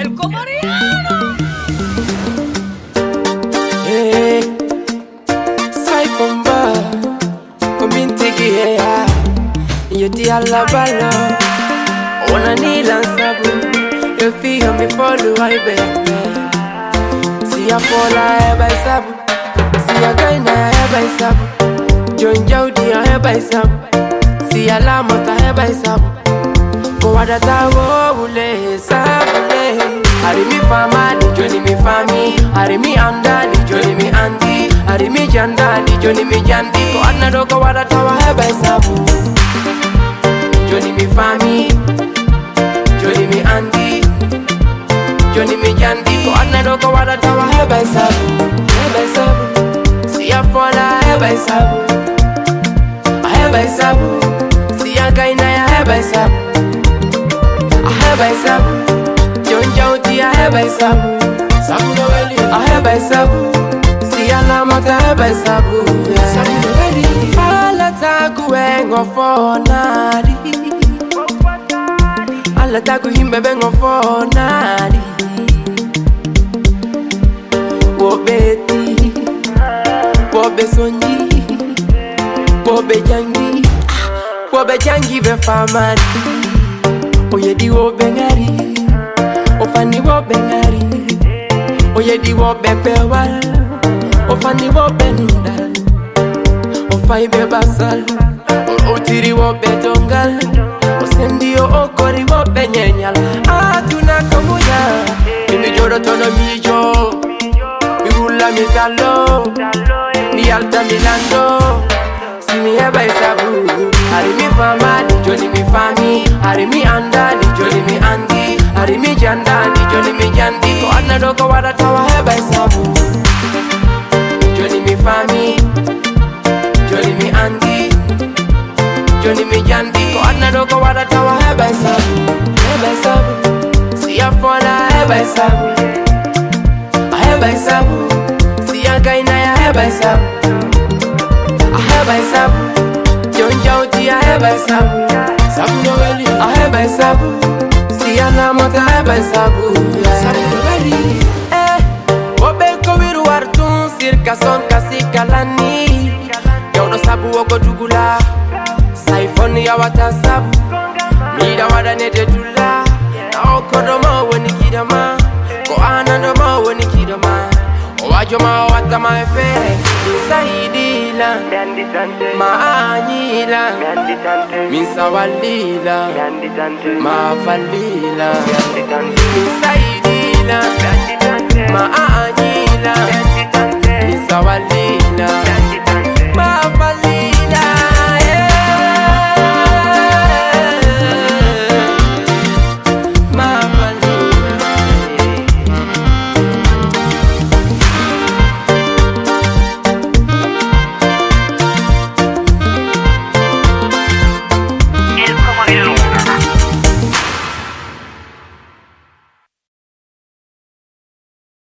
el comariano. Eh, hey, sai bomba, kumintiki ya, yoti alabalo, ona ni lansabu, you feel me follow I baby. See ya fall I eh, by sabu, see ya kaina eh, I by sabu, jonjau dia I by sabu, see ya lamota I by sabu, kwa datawo ule sabu. Hari mi famani Johnny mi fami. Arimi mi andani Johnny mi andi Arimi mi jandani Johnny mi jandi. Ko anna do ko wada tawa I sabu. Johnny mi fami. Joni mi andi Joni mi jandi. Ko anna do ko wada tawa I by sabu. I by sabu. See ya fola I by sabu. I by sabu See ya gaina I by sabu Jauti I by sabu. Sabu no weli I by sabu. See ya lamata I by sabu Sabu no weli Ala taku wengo fonari Ala taku himbe bengo fonari Wobeti Wobe sonji Wobe jangi Wobe jangi be Oyedi wobe Oyedi wobe pewal Ofani wo ndal Ofai be basal Otiri wo betongal Osendio okori wo nyenyal. Atuna kamuya Mimi tono mijo Migula mitalo nialta milando simieba isabu Hari mi famani, Johnny mi fami. Hari andani, Johnny mi andi. Arimi jandani, Johnny mi jandi Ko anna do ko wada tawa heba isabu Johnny mi fami Johnny mi andi Johnny mi jandi Ko anna do ko wada tawa heba isabu Heba isabu Siya fola heba isabu Heba isabu Siya gaina ya heba isabu Aheba isabu John Jauti aheba isabu Sabu no weli aheba isabu Siana mota aheba isabu Sabu wartun Sirka son kasi kalani. Yodo sabu dugula. Saifoni ya wata sabu Mida wada nete tula Na okodo ma weni kidama. Ko anando woni weni kidama. Owajoma watama efere Saidila Dandy Dante, Maanyila Dandy Dante, Minsawalila ma Mafalila saidila maanyila Misaidila Dandy walina